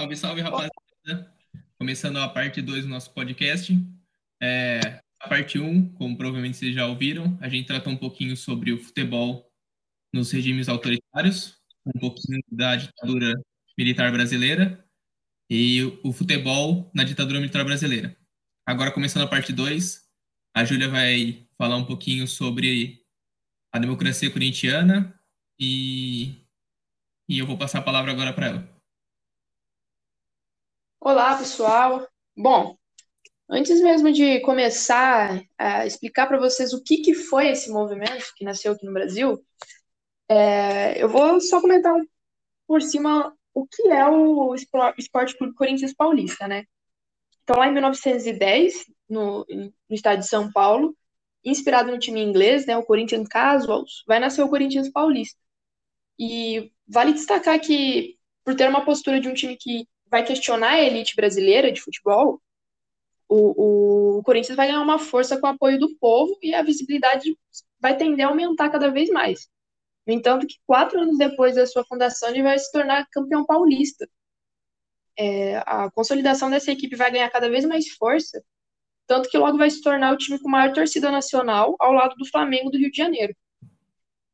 Salve, salve, rapaziada. Começando a parte 2 do nosso podcast. É, a parte 1, um, como provavelmente vocês já ouviram, a gente tratou um pouquinho sobre o futebol nos regimes autoritários, um pouquinho da ditadura militar brasileira e o futebol na ditadura militar brasileira. Agora, começando a parte 2, a Júlia vai falar um pouquinho sobre a democracia corintiana e, e eu vou passar a palavra agora para ela. Olá, pessoal. Bom, antes mesmo de começar a explicar para vocês o que, que foi esse movimento que nasceu aqui no Brasil, é, eu vou só comentar por cima o que é o Esporte Clube Corinthians Paulista, né? Então, lá em 1910, no, no estado de São Paulo, inspirado no time inglês, né, o Corinthians Casuals, vai nascer o Corinthians Paulista. E vale destacar que, por ter uma postura de um time que vai questionar a elite brasileira de futebol, o, o Corinthians vai ganhar uma força com o apoio do povo e a visibilidade vai tender a aumentar cada vez mais. No entanto, que quatro anos depois da sua fundação, ele vai se tornar campeão paulista. É, a consolidação dessa equipe vai ganhar cada vez mais força, tanto que logo vai se tornar o time com maior torcida nacional, ao lado do Flamengo do Rio de Janeiro.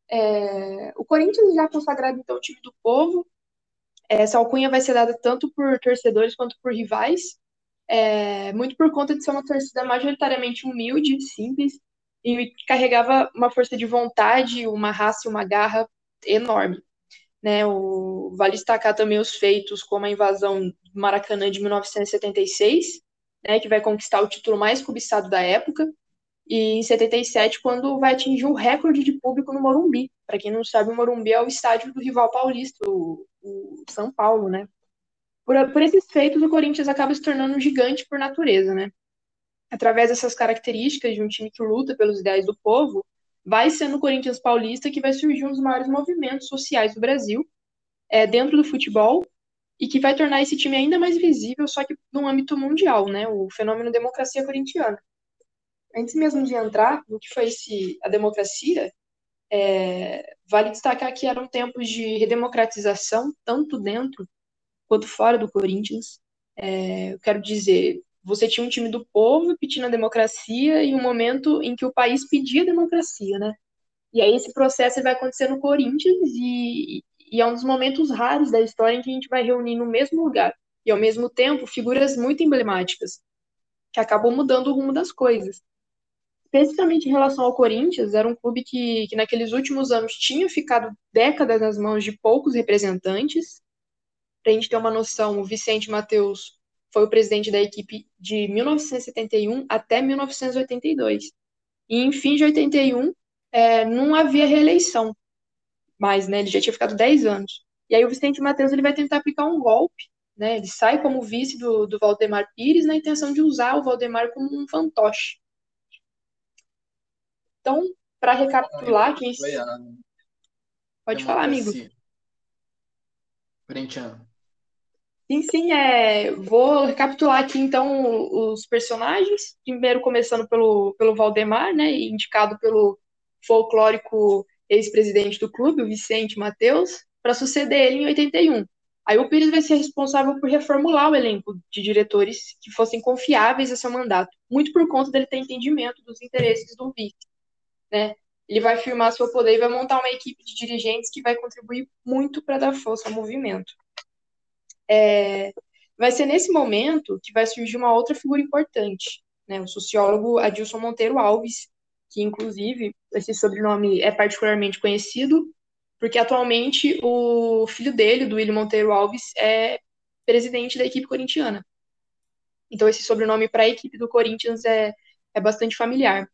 É, o Corinthians já consagrado, então, o time do povo, essa alcunha vai ser dada tanto por torcedores quanto por rivais, é, muito por conta de ser uma torcida majoritariamente humilde, simples, e carregava uma força de vontade, uma raça e uma garra enorme. Né, o, vale destacar também os feitos como a invasão do Maracanã de 1976, né, que vai conquistar o título mais cobiçado da época, e em 77, quando vai atingir o recorde de público no Morumbi. Para quem não sabe, o Morumbi é o estádio do rival paulista, o, o São Paulo, né? Por, por esses feitos, o Corinthians acaba se tornando um gigante por natureza, né? Através dessas características de um time que luta pelos ideais do povo, vai ser no Corinthians Paulista que vai surgir um dos maiores movimentos sociais do Brasil, é, dentro do futebol, e que vai tornar esse time ainda mais visível, só que no âmbito mundial, né? O fenômeno democracia corintiana. Antes mesmo de entrar no que foi esse, a democracia, é, vale destacar que eram tempos de redemocratização, tanto dentro quanto fora do Corinthians. É, eu quero dizer, você tinha um time do povo pedindo a democracia em um momento em que o país pedia democracia, né? E aí esse processo vai acontecer no Corinthians e, e é um dos momentos raros da história em que a gente vai reunir no mesmo lugar e ao mesmo tempo figuras muito emblemáticas que acabam mudando o rumo das coisas. Especificamente em relação ao Corinthians, era um clube que, que naqueles últimos anos tinha ficado décadas nas mãos de poucos representantes, para a gente ter uma noção, o Vicente Mateus foi o presidente da equipe de 1971 até 1982. E em fim de 81, é, não havia reeleição mais, né? Ele já tinha ficado 10 anos. E aí o Vicente Mateus ele vai tentar aplicar um golpe, né? Ele sai como vice do, do Valdemar Pires na intenção de usar o Valdemar como um fantoche. Então, para recapitular, quem... Pode falar, amigo. Corintiano. Sim, sim, é... vou recapitular aqui então os personagens. Primeiro começando pelo, pelo Valdemar, né, indicado pelo folclórico ex-presidente do clube, o Vicente Mateus, para suceder ele em 81. Aí o Pires vai ser responsável por reformular o elenco de diretores que fossem confiáveis a seu mandato, muito por conta dele ter entendimento dos interesses do vice. Né? Ele vai firmar seu poder e vai montar uma equipe de dirigentes que vai contribuir muito para dar força ao movimento. É, vai ser nesse momento que vai surgir uma outra figura importante, né, o sociólogo Adilson Monteiro Alves, que inclusive esse sobrenome é particularmente conhecido, porque atualmente o filho dele, do William Monteiro Alves, é presidente da equipe corintiana. Então esse sobrenome para a equipe do Corinthians é, é bastante familiar.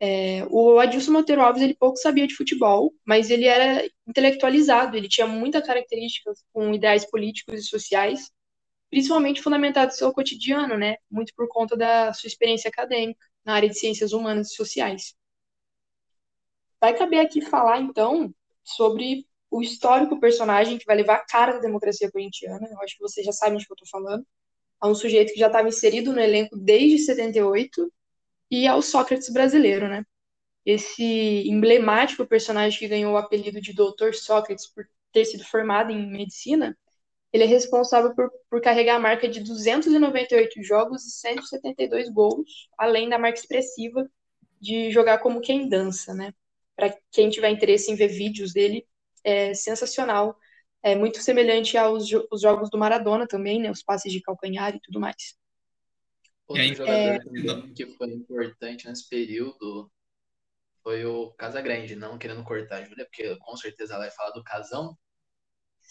É, o Adilson Monteiro Alves ele pouco sabia de futebol, mas ele era intelectualizado, ele tinha muitas características com ideais políticos e sociais, principalmente fundamentados no seu cotidiano, né? Muito por conta da sua experiência acadêmica na área de ciências humanas e sociais. Vai caber aqui falar, então, sobre o histórico personagem que vai levar a cara da democracia corintiana. Eu acho que vocês já sabem de que eu estou falando. É um sujeito que já estava inserido no elenco desde 78 e ao Sócrates brasileiro, né? Esse emblemático personagem que ganhou o apelido de Doutor Sócrates por ter sido formado em medicina ele é responsável por, por carregar a marca de 298 jogos e 172 gols, além da marca expressiva de jogar como quem dança, né? Para quem tiver interesse em ver vídeos dele, é sensacional. É muito semelhante aos os jogos do Maradona também, né? Os passes de calcanhar e tudo mais. Outro aí, jogador é... que foi importante nesse período foi o Casagrande, não querendo cortar a Júlia, porque com certeza ela vai falar do Casão.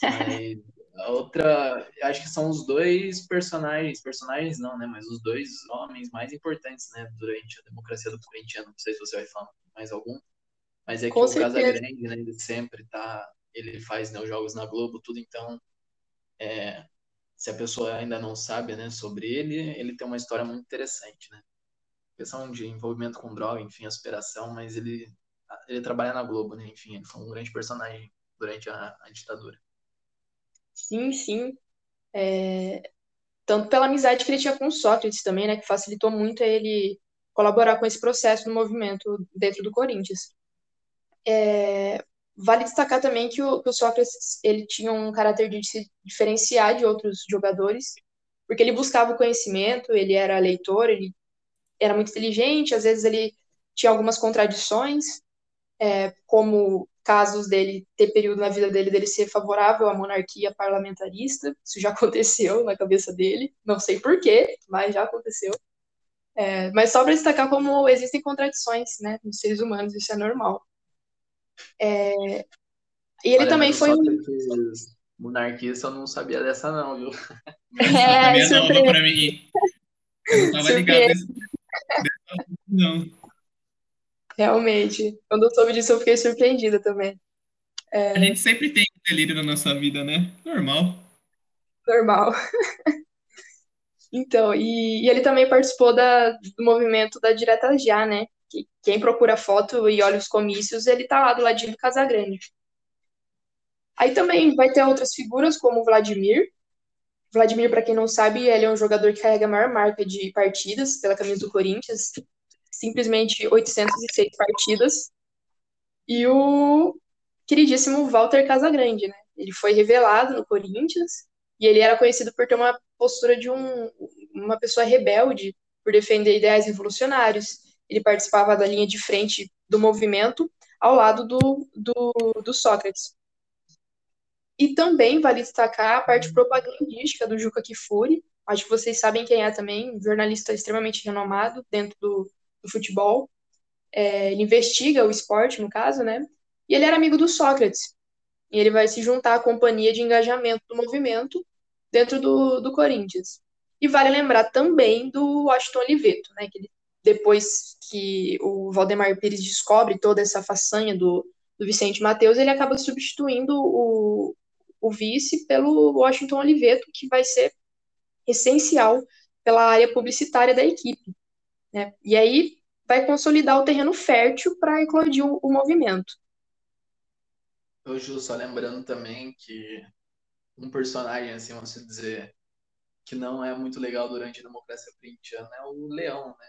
Mas a outra, acho que são os dois personagens, personagens não, né? Mas os dois homens mais importantes, né? Durante a democracia do corintiano. Não sei se você vai falar mais algum. Mas é que Com o Casagrande, né? Ele sempre tá. Ele faz né, os jogos na Globo, tudo, então. É, se a pessoa ainda não sabe, né, sobre ele, ele tem uma história muito interessante, né? Questão de envolvimento com droga, enfim, aspiração, mas ele, ele trabalha na Globo, né? Enfim, ele foi um grande personagem durante a, a ditadura. Sim, sim. É, tanto pela amizade que ele tinha com Sócrates também, né, que facilitou muito ele colaborar com esse processo no movimento dentro do Corinthians. É, vale destacar também que o, que o, Sócrates ele tinha um caráter de se diferenciar de outros jogadores, porque ele buscava o conhecimento, ele era leitor, ele era muito inteligente, às vezes ele tinha algumas contradições, é, como casos dele ter período na vida dele dele ser favorável à monarquia parlamentarista. Isso já aconteceu na cabeça dele. Não sei porquê, mas já aconteceu. É, mas só para destacar como existem contradições né, nos seres humanos, isso é normal. É, e ele Olha, também foi um. Monarquista eu não sabia dessa, não, viu? É, é nova para mim. Eu não estava ligado nesse... não. Realmente. Quando eu soube disso, eu fiquei surpreendida também. É... A gente sempre tem delírio na nossa vida, né? Normal. Normal. então, e, e, ele também participou da, do movimento da Direta Já, né? Que, quem procura foto e olha os comícios, ele tá lá do ladinho do Casagrande. Aí também vai ter outras figuras, como o Vladimir. Vladimir, para quem não sabe, ele é um jogador que carrega a maior marca de partidas pela camisa do Corinthians, simplesmente 806 partidas. E o queridíssimo Walter Casagrande, né? Ele foi revelado no Corinthians e ele era conhecido por ter uma postura de um, uma pessoa rebelde, por defender ideais revolucionários. Ele participava da linha de frente do movimento ao lado do, do, do Sócrates. E também vale destacar a parte propagandística do Juca Kifuri. Acho que vocês sabem quem é também, um jornalista extremamente renomado dentro do, do futebol. É, ele investiga o esporte, no caso, né? E ele era amigo do Sócrates. E ele vai se juntar à companhia de engajamento do movimento dentro do, do Corinthians. E vale lembrar também do Washington Oliveto, né? Que ele, depois que o Valdemar Pires descobre toda essa façanha do, do Vicente Mateus, ele acaba substituindo o, o vice pelo Washington Oliveto, que vai ser essencial pela área publicitária da equipe. Né? E aí vai consolidar o terreno fértil para eclodir o, o movimento. Eu, Ju, só lembrando também que um personagem, assim, vamos dizer, que não é muito legal durante a democracia corintiana é o Leão, né?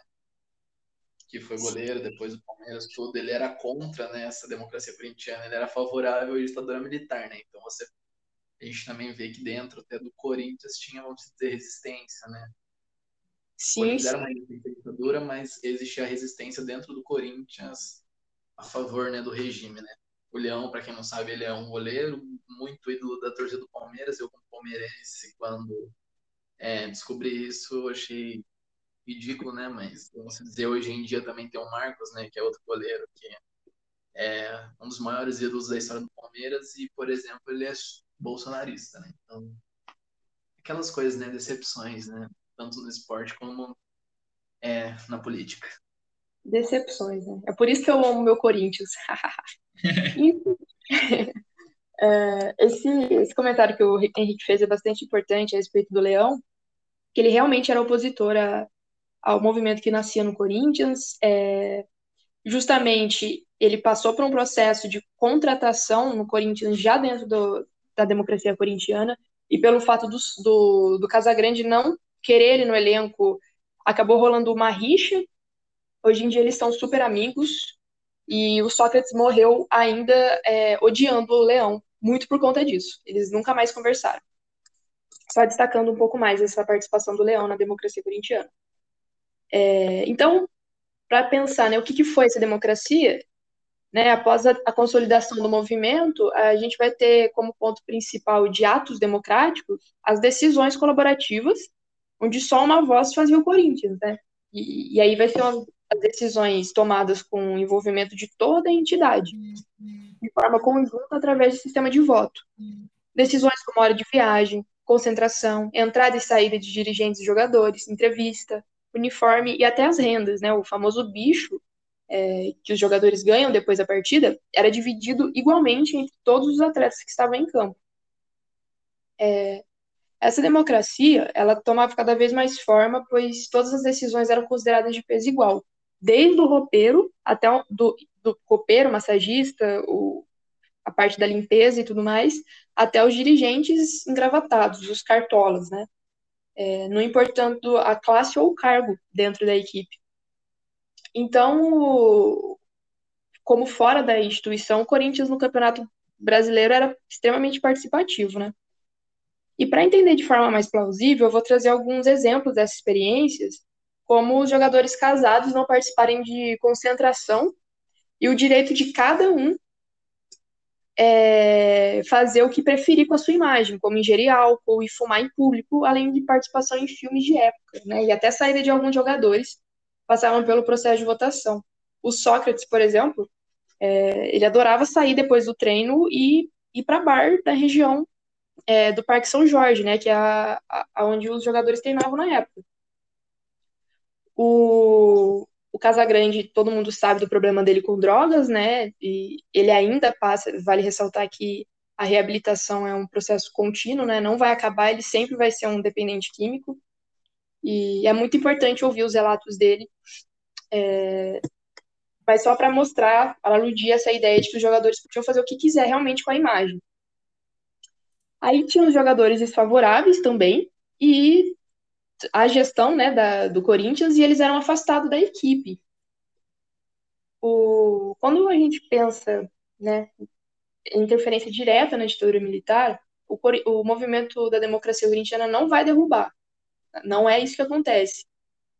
Que foi goleiro depois do Palmeiras, tudo. Ele era contra né, essa democracia corintiana, ele era favorável à ditadura militar, né? Então você, a gente também vê que dentro até do Corinthians tinha, vamos dizer, resistência, né? Sim, sim. era uma ditadura, mas existia resistência dentro do Corinthians a favor né, do regime, né? O Leão, para quem não sabe, ele é um goleiro muito ídolo da torcida do Palmeiras. Eu, como palmeirense, quando é, descobri isso, achei ridículo, né? Mas vamos dizer, hoje em dia também tem o Marcos, né? Que é outro goleiro que é um dos maiores ídolos da história do Palmeiras e, por exemplo, ele é bolsonarista, né? Então, aquelas coisas, né? Decepções, né? tanto no esporte como é, na política. Decepções, né? É por isso que eu amo meu Corinthians. é, esse, esse comentário que o Henrique fez é bastante importante a respeito do Leão, que ele realmente era opositor a, ao movimento que nascia no Corinthians. É, justamente, ele passou por um processo de contratação no Corinthians já dentro do, da democracia corintiana, e pelo fato do, do, do Casagrande não querer ele no elenco, acabou rolando uma rixa. Hoje em dia eles estão super amigos e o Sócrates morreu ainda é, odiando o Leão, muito por conta disso. Eles nunca mais conversaram. só destacando um pouco mais essa participação do Leão na democracia corintiana. É, então, para pensar né, o que, que foi essa democracia, né, após a, a, consolidação do movimento, a gente vai ter como ponto principal de atos democráticos as decisões colaborativas, onde só uma voz fazia o Corinthians, né? E, e aí vai ser as decisões tomadas com o envolvimento de toda a entidade, de forma conjunta através do sistema de voto. Decisões como hora de viagem, concentração, entrada e saída de dirigentes e jogadores, entrevista, uniforme e até as rendas, né? O famoso bicho é, que os jogadores ganham depois da partida era dividido igualmente entre todos os atletas que estavam em campo. É, essa democracia, ela tomava cada vez mais forma, pois todas as decisões eram consideradas de peso igual, desde o roupeiro até o, do, do copeiro, massagista, o, a parte da limpeza e tudo mais, até os dirigentes engravatados, os cartolas, né? É, não importando a classe ou o cargo dentro da equipe. Então, como fora da instituição, o Corinthians no Campeonato Brasileiro era extremamente participativo, né? E para entender de forma mais plausível, eu vou trazer alguns exemplos dessas experiências, como os jogadores casados não participarem de concentração e o direito de cada um é, fazer o que preferir com a sua imagem, como ingerir álcool e fumar em público, além de participação em filmes de época, né? E até saída de alguns jogadores passavam pelo processo de votação. O Sócrates, por exemplo, é, ele adorava sair depois do treino e ir para bar da região é, do Parque São Jorge, né, que é a, a, onde os jogadores treinavam na época. O, o Casagrande, todo mundo sabe do problema dele com drogas, né, e ele ainda passa, vale ressaltar que a reabilitação é um processo contínuo, né, não vai acabar, ele sempre vai ser um dependente químico, e é muito importante ouvir os relatos dele, é, mas só para mostrar, para aludir essa ideia de que os jogadores podiam fazer o que quiser realmente com a imagem. Aí tinha os jogadores desfavoráveis também, e a gestão né, da, do Corinthians, e eles eram afastados da equipe. O, quando a gente pensa né, em interferência direta na ditadura militar, o, o movimento da democracia corintiana não vai derrubar. Não é isso que acontece.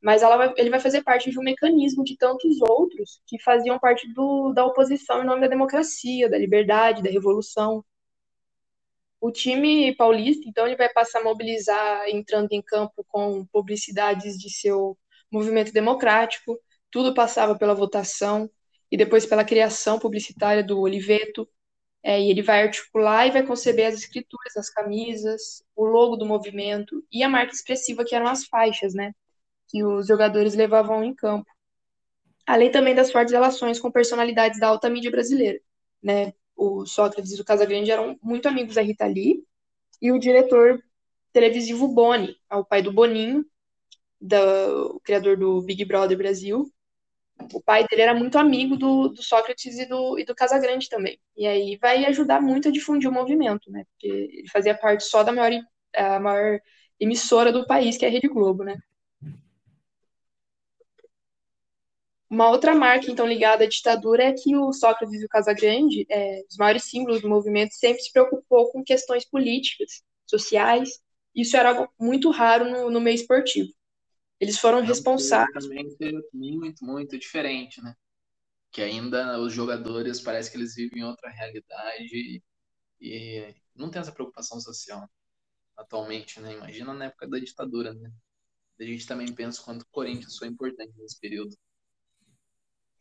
Mas vai, ele vai fazer parte de um mecanismo de tantos outros que faziam parte do, da oposição em nome da democracia, da liberdade, da revolução. O time paulista, então, ele vai passar a mobilizar entrando em campo com publicidades de seu movimento democrático. Tudo passava pela votação e depois pela criação publicitária do Oliveto. É, e ele vai articular e vai conceber as escrituras, as camisas, o logo do movimento e a marca expressiva que eram as faixas, né? Que os jogadores levavam em campo. Além também das fortes relações com personalidades da alta mídia brasileira, né? O Sócrates e o Casagrande eram muito amigos da Rita Lee, e o diretor televisivo Boni, o pai do Boninho, do, o criador do Big Brother Brasil. O pai dele era muito amigo do, do Sócrates e do, e do Casagrande também. E aí vai ajudar muito a difundir o movimento, né? Porque ele fazia parte só da maior, a maior emissora do país, que é a Rede Globo, né? Uma outra marca, então, ligada à ditadura é que o Sócrates e o Casagrande, é, os maiores símbolos do movimento, sempre se preocupou com questões políticas, sociais. Isso era algo muito raro no, no meio esportivo. Eles foram responsáveis. Muito, muito diferente, né? Que ainda os jogadores parece que eles vivem outra realidade e, e não tem essa preocupação social atualmente, né? Imagina na época da ditadura, né? A gente também pensa quanto o Corinthians foi importante nesse período.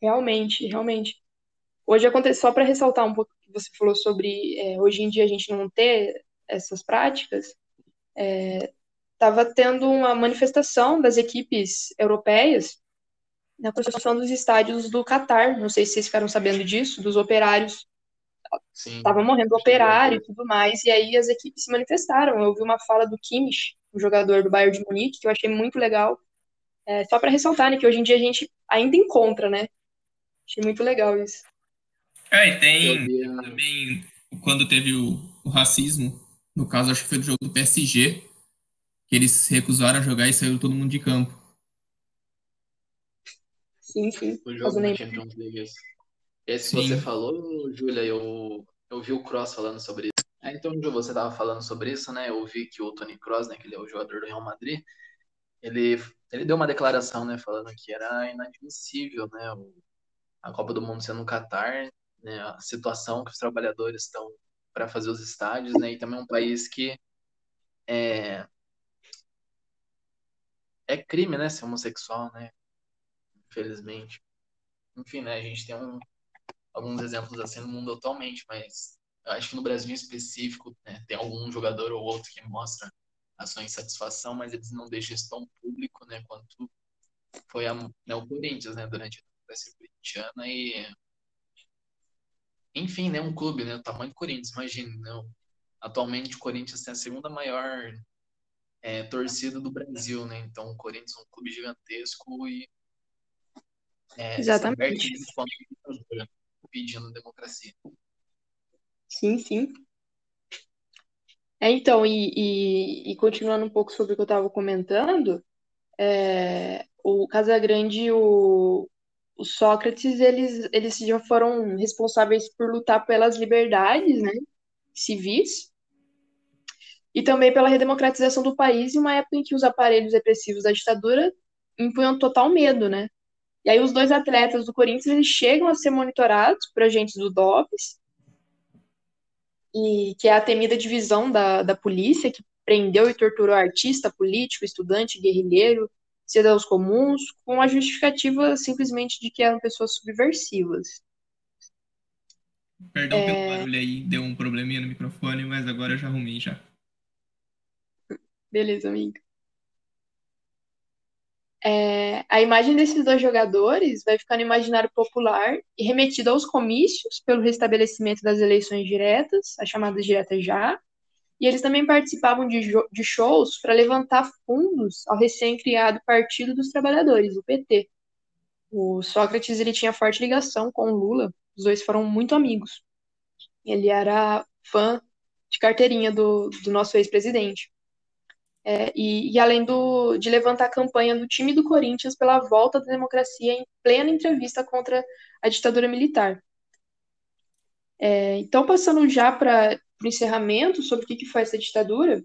Realmente, realmente. Hoje acontece, só para ressaltar um pouco o que você falou sobre é, hoje em dia a gente não ter essas práticas, estava é, tendo uma manifestação das equipes europeias na construção dos estádios do Catar. Não sei se vocês ficaram sabendo disso, dos operários. Estavam morrendo operário e tudo mais, e aí as equipes se manifestaram. Eu vi uma fala do Kimmich, um jogador do Bayern de Munique, que eu achei muito legal. É, só para ressaltar, né, que hoje em dia a gente ainda encontra, né, Achei muito legal isso. É, e tem também quando teve o, o, racismo, no caso acho que foi do jogo do PSG, que eles recusaram a jogar e saiu todo mundo de campo. Sim, sim. O jogo da Champions League. Esse que você falou, Júlia, eu, eu vi o Cross falando sobre isso. É, então, você estava falando sobre isso, né? Eu vi que o Tony Kroos, né, que ele é o jogador do Real Madrid, ele, ele deu uma declaração, né, falando que era inadmissível, né, a Copa do Mundo sendo no Catar, né, a situação que os trabalhadores estão para fazer os estádios, né, e também um país que é, é crime, né, ser homossexual, né, infelizmente. Enfim, né, a gente tem um, alguns exemplos assim no mundo atualmente, mas eu acho que no Brasil em específico, né, tem algum jogador ou outro que mostra a sua insatisfação, mas eles não deixam isso tão público, né, quanto foi a, né, o Corinthians, né, durante a democracia corintiana e enfim, né, um clube, né, o tamanho do Corinthians, imagine, né, atualmente o Corinthians tem a segunda maior é, torcida do Brasil, né, então o Corinthians é um clube gigantesco e é, Exatamente. pedindo democracia. Sim, sim. É, então, e, e, e, continuando um pouco sobre o que eu estava comentando, é, o Casagrande, o, o Sócrates, eles, eles já foram responsáveis por lutar pelas liberdades né, civis e também pela redemocratização do país em uma época em que os aparelhos repressivos da ditadura impunham total medo, né? E aí os dois atletas do Corinthians, eles chegam a ser monitorados por agentes do DOPS e que é a temida divisão da, da polícia, que prendeu e torturou artista, político, estudante, guerrilheiro, cidadãos comuns, com a justificativa simplesmente de que eram pessoas subversivas. Perdão é... pelo barulho aí, deu um probleminha no microfone, mas agora eu já arrumei já. Beleza, amiga. É, a imagem desses dois jogadores vai ficar no imaginário popular e remetida aos comícios pelo restabelecimento das eleições diretas, as chamadas diretas já, e eles também participavam de, de shows para levantar fundos ao recém-criado Partido dos Trabalhadores, o PT. O Sócrates ele tinha forte ligação com o Lula, os dois foram muito amigos. Ele era fã de carteirinha do, do nosso ex-presidente. É, e, e, além do, de levantar a campanha do time do Corinthians pela volta da democracia em plena entrevista contra a ditadura militar. É, então, passando já para o encerramento sobre o que, que foi essa ditadura,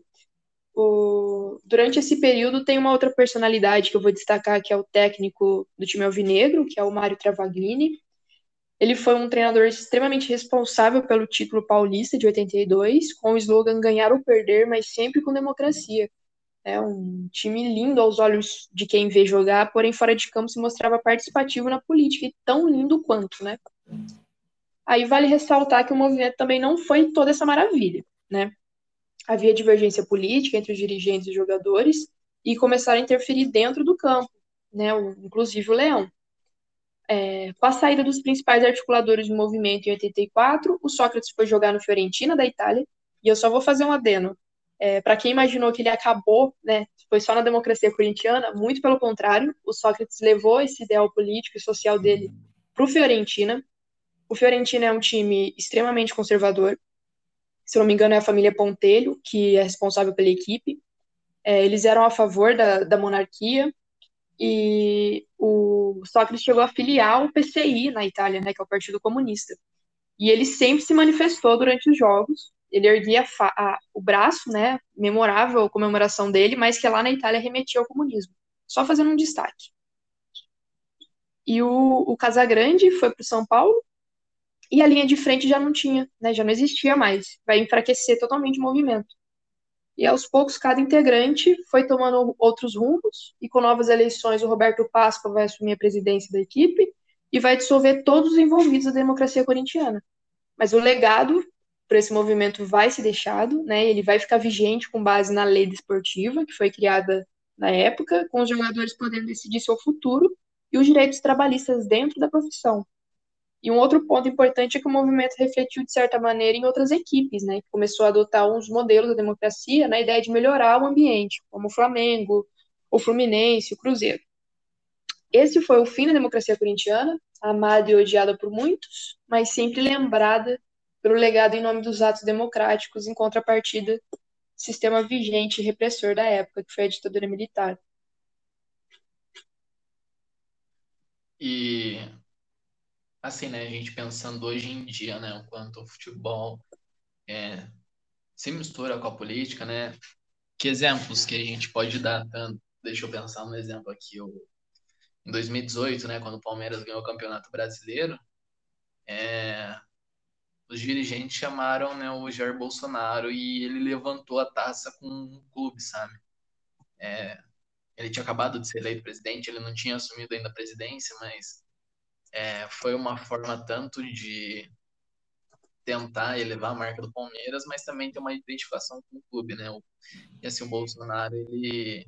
o, durante esse período tem uma outra personalidade que eu vou destacar, que é o técnico do time alvinegro, que é o Mário Travaglini. Ele foi um treinador extremamente responsável pelo título paulista de 82, com o slogan ganhar ou perder, mas sempre com democracia. É um time lindo aos olhos de quem vê jogar, porém fora de campo se mostrava participativo na política e tão lindo quanto, né? Aí vale ressaltar que o movimento também não foi toda essa maravilha, né? Havia divergência política entre os dirigentes e jogadores e começaram a interferir dentro do campo, né? Inclusive o Leão. É, com a saída dos principais articuladores do movimento em 84, o Sócrates foi jogar no Fiorentina da Itália. E eu só vou fazer um adeno. É, para quem imaginou que ele acabou, né, foi só na democracia corintiana, muito pelo contrário, o Sócrates levou esse ideal político e social dele para o Fiorentina. O Fiorentina é um time extremamente conservador. Se não me engano, é a família Pontelho, que é responsável pela equipe. É, eles eram a favor da, da monarquia e o Sócrates chegou a filiar o PCI na Itália, né, que é o Partido Comunista. E ele sempre se manifestou durante os jogos, ele erguia a, o braço, né, memorável a comemoração dele, mas que lá na Itália remetia ao comunismo. Só fazendo um destaque. E o, o Casagrande foi para o São Paulo, e a linha de frente já não tinha, né, já não existia mais. Vai enfraquecer totalmente o movimento. E aos poucos, cada integrante foi tomando outros rumos, e com novas eleições, o Roberto Páscoa vai assumir a presidência da equipe e vai dissolver todos os envolvidos da democracia corintiana. Mas o legado para esse movimento vai ser deixado, né? Ele vai ficar vigente com base na lei desportiva que foi criada na época, com os jogadores podendo decidir seu futuro e os direitos trabalhistas dentro da profissão. E um outro ponto importante é que o movimento refletiu de certa maneira em outras equipes, né? Que começou a adotar uns modelos da democracia na ideia de melhorar o ambiente, como o Flamengo, o Fluminense, o Cruzeiro. Esse foi o fim da democracia corintiana, amada e odiada por muitos, mas sempre lembrada pelo legado em nome dos atos democráticos, em contrapartida sistema vigente e repressor da época, que foi a ditadura militar. E assim, né, a gente pensando hoje em dia, né, o quanto o futebol é, se mistura com a política, né? Que exemplos que a gente pode dar? Deixa eu pensar um exemplo aqui. em 2018, né, quando o Palmeiras ganhou o Campeonato Brasileiro, é, os dirigentes chamaram né, o Jair Bolsonaro e ele levantou a taça com um clube, sabe? É, ele tinha acabado de ser eleito presidente, ele não tinha assumido ainda a presidência, mas é, foi uma forma tanto de tentar elevar a marca do Palmeiras, mas também ter uma identificação com o clube, né? E assim, o Bolsonaro, ele,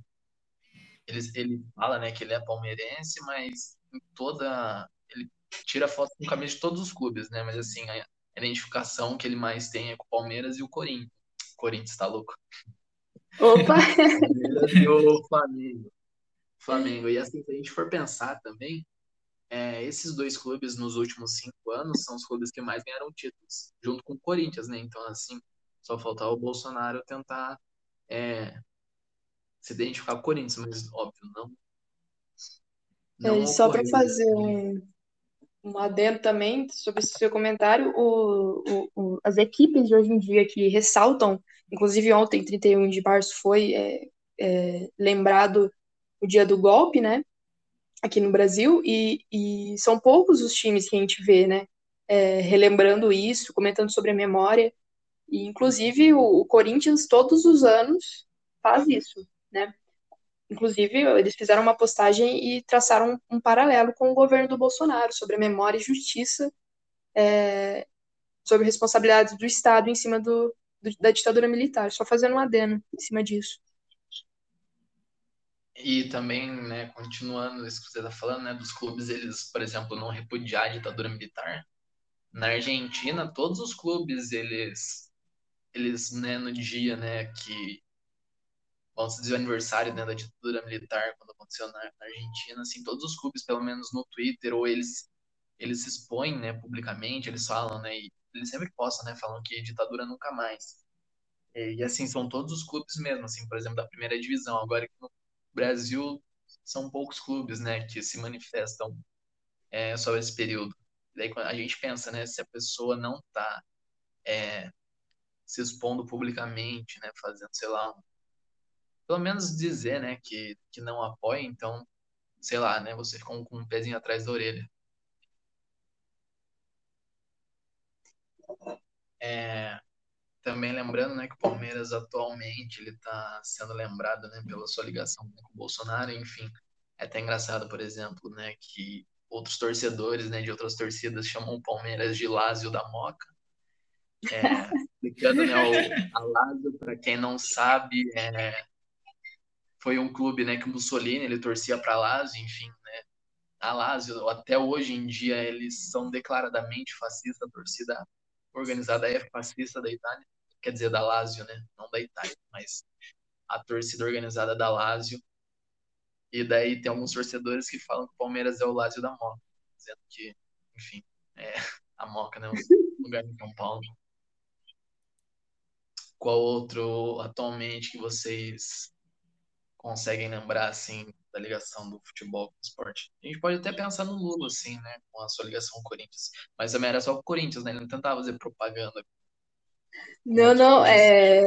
ele, ele fala, né, que ele é palmeirense, mas em toda... Ele tira foto com camisa de todos os clubes, né? Mas assim, a identificação que ele mais tem é com o Palmeiras e o Corinthians. O Corinthians, tá louco? Opa! e o Flamengo. Flamengo. E assim, se a gente for pensar também, é, esses dois clubes nos últimos cinco anos são os clubes que mais ganharam títulos, junto com o Corinthians, né? Então, assim, só faltava o Bolsonaro tentar é, se identificar com o Corinthians, mas óbvio, não. não é, só para fazer um, um adendo também sobre esse seu comentário, o, o, o, as equipes de hoje em dia que ressaltam, inclusive ontem, 31 de março, foi é, é, lembrado o dia do golpe, né? Aqui no Brasil, e, e são poucos os times que a gente vê, né, é, relembrando isso, comentando sobre a memória, e inclusive o, o, Corinthians todos os anos faz isso, né, inclusive eles fizeram uma postagem e traçaram um, um paralelo com o governo do Bolsonaro, sobre a memória e justiça, é, sobre responsabilidades do Estado em cima do, do, da ditadura militar, só fazendo um adeno em cima disso. E também, né, continuando isso que você está falando, né, dos clubes, eles, por exemplo, não repudiar a ditadura militar. Na Argentina, todos os clubes, eles, eles né, no dia né, que, vamos dizer, o aniversário né, da ditadura militar, quando aconteceu na, na Argentina, assim, todos os clubes, pelo menos no Twitter, ou eles, eles se expõem né, publicamente, eles falam, né, e eles sempre postam, né, falam que ditadura nunca mais. E, e assim, são todos os clubes mesmo, assim, por exemplo, da primeira divisão. Agora, no Brasil são poucos clubes, né, que se manifestam é, sobre esse período. Daí a gente pensa, né, se a pessoa não está é, se expondo publicamente, né, fazendo, sei lá, pelo menos dizer, né, que, que não apoia, então, sei lá, né, você ficou com um pezinho atrás da orelha. É, também lembrando, né, que o Palmeiras atualmente ele está sendo lembrado, né, pela sua ligação com o Bolsonaro, enfim. É até engraçado, por exemplo, né, que outros torcedores, né, de outras torcidas chamam o Palmeiras de Lázio da Moca. É, explicando, né, o, a Lázio, para quem não sabe, é, foi um clube, né, que o Mussolini ele torcia para Lazio, enfim, né. A Lazio, até hoje em dia, eles são declaradamente fascistas, a torcida organizada é fascista da Itália quer dizer, da Lazio, né? Não da Itália, mas a torcida organizada da Lazio. E daí tem alguns torcedores que falam que o Palmeiras é o Lazio da Moca, dizendo que, enfim, é a Moca, né? O lugar de São Paulo. Qual outro atualmente que vocês conseguem lembrar, assim, da ligação do futebol com o esporte? A gente pode até pensar no Lula, assim, né? Com a sua ligação com o Corinthians. Mas também era só o Corinthians, né? Ele não tentava fazer propaganda não, não, é.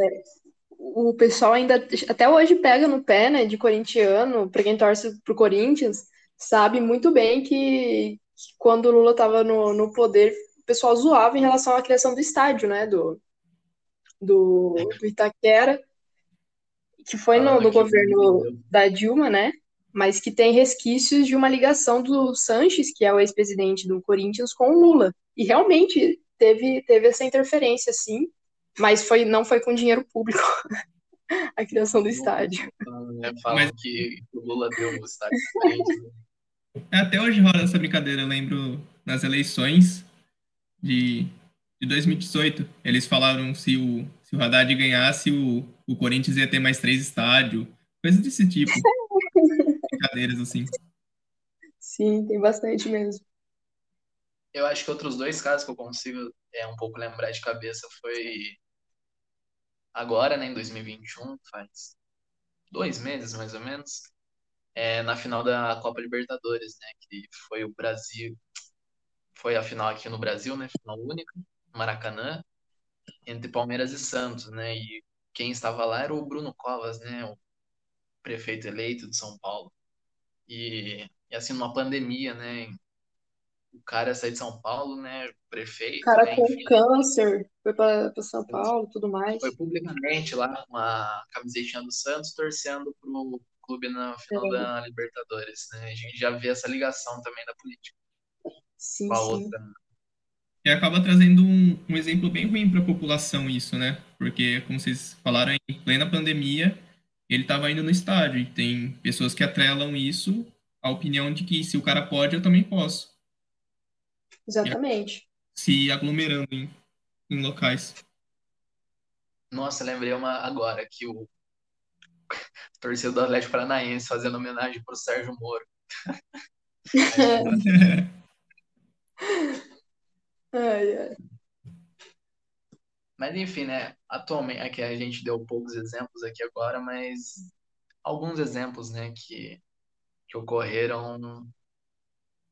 O pessoal ainda até hoje pega no pé, né, de corintiano, para quem torce pro Corinthians, sabe muito bem que, que quando o Lula estava no, no poder, o pessoal zoava em relação à criação do estádio, né, do, do, do Itaquera, que foi no, no governo da Dilma, né, mas que tem resquícios de uma ligação do Sanches, que é o ex-presidente do Corinthians, com o Lula. E realmente teve, teve essa interferência, sim, mas foi, não foi com dinheiro público a criação do estádio. É, falam mas... que o Lula deu o estádio é, Até hoje rola essa brincadeira, eu lembro nas eleições de, de 2018, eles falaram se o, se o Haddad ganhasse, o, o Corinthians ia ter mais três estádios, coisas desse tipo. Brincadeiras assim. Sim, tem bastante mesmo. Eu acho que outros dois casos que eu consigo é, um pouco lembrar de cabeça foi agora, né, em 2021, faz dois meses mais ou menos, é, na final da Copa Libertadores, né, que foi o Brasil, foi a final aqui no Brasil, né, final única, Maracanã, entre Palmeiras e Santos, né? E quem estava lá era o Bruno Covas, né? O prefeito eleito de São Paulo. E, e assim, numa pandemia, né? O cara sair de São Paulo, né? Prefeito. O cara né, com enfim, câncer, foi para São Paulo tudo mais. foi publicamente lá com a camisetinha do Santos torcendo pro clube na final É. da Libertadores, né? A gente já vê essa ligação também da política Sim, com a sim. outra. E acaba trazendo um, um exemplo bem ruim para a população isso, né? Porque, como vocês falaram, em plena pandemia, ele estava indo no estádio. E tem pessoas que atrelam isso à opinião de que se o cara pode, eu também posso. Exatamente. Se aglomerando em, em locais. Nossa, lembrei uma agora que o torcedor do Atlético Paranaense fazendo homenagem pro Sérgio Moro. Ai, ai. Mas enfim, né? Atualmente, aqui a gente deu poucos exemplos aqui agora, mas alguns exemplos, né, que, que ocorreram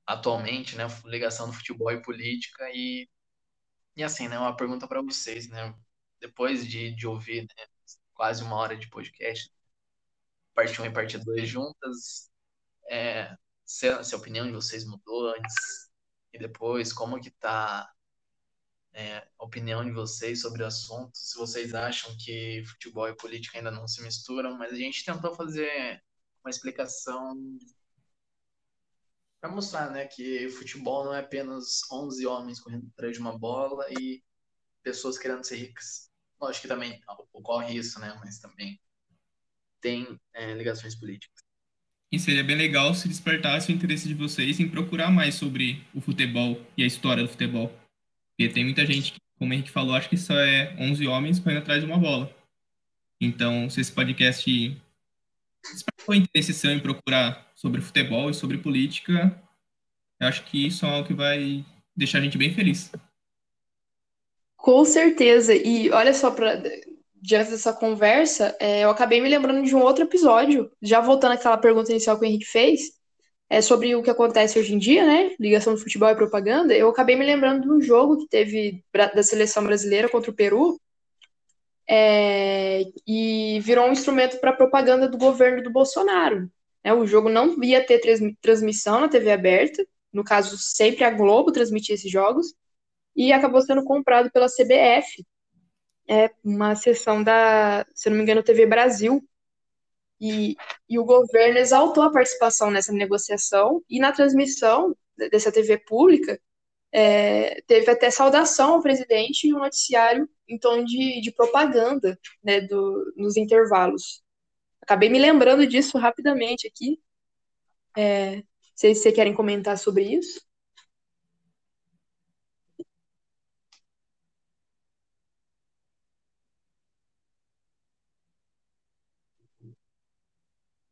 atualmente, né? Ligação do futebol e política e, e assim, né? Uma pergunta para vocês, né? Depois de, de ouvir né, quase uma hora de podcast, parte 1 e parte 2 juntas, é, se, se a opinião de vocês mudou antes e depois, como que tá é, a opinião de vocês sobre o assunto, se vocês acham que futebol e política ainda não se misturam, mas a gente tentou fazer uma explicação para mostrar, né, que futebol não é apenas 11 homens correndo atrás de uma bola e pessoas querendo ser ricas. Lógico que também ocorre isso, né, mas também tem é, ligações políticas. E seria bem legal se despertasse o interesse de vocês em procurar mais sobre o futebol e a história do futebol. Porque tem muita gente que, como o Henrique falou, acha que só é 11 homens correndo atrás de uma bola. Então, se esse podcast despertou interesse seu em procurar sobre futebol e sobre política, eu acho que isso é algo que vai deixar a gente bem feliz. Com certeza. E olha só, pra, diante dessa conversa, é, eu acabei me lembrando de um outro episódio, já voltando àquela pergunta inicial que o Henrique fez, é sobre o que acontece hoje em dia, né? Ligação do futebol e propaganda. Eu acabei me lembrando de um jogo que teve da seleção brasileira contra o Peru, é, e virou um instrumento para propaganda do governo do Bolsonaro. né? O jogo não ia ter trans- transmissão na TV aberta, no caso, sempre a Globo transmitia esses jogos, e acabou sendo comprado pela CBF, é uma seção da, se não me engano, TV Brasil. E, e o governo exaltou a participação nessa negociação e na transmissão dessa TV pública é, teve até saudação ao presidente e um noticiário em tom de, de propaganda né, do, nos intervalos. Acabei me lembrando disso rapidamente aqui. É, se vocês querem comentar sobre isso.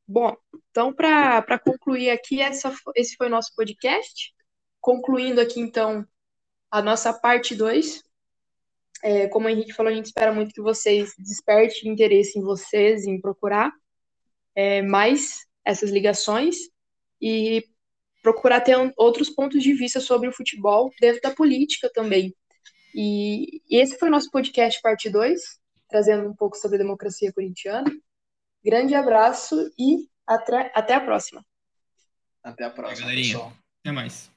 Bom, então, para concluir aqui, essa, esse foi o nosso podcast. Concluindo aqui, então, a nossa parte 2. É, como o Henrique falou, a gente espera muito que vocês despertem interesse em vocês, em procurar é, mais essas ligações e procurar ter outros pontos de vista sobre o futebol dentro da política também. E, e esse foi o nosso podcast, parte 2, trazendo um pouco sobre a democracia corintiana. Grande abraço e até, até a próxima. Até a próxima, galerinha. pessoal. Até mais.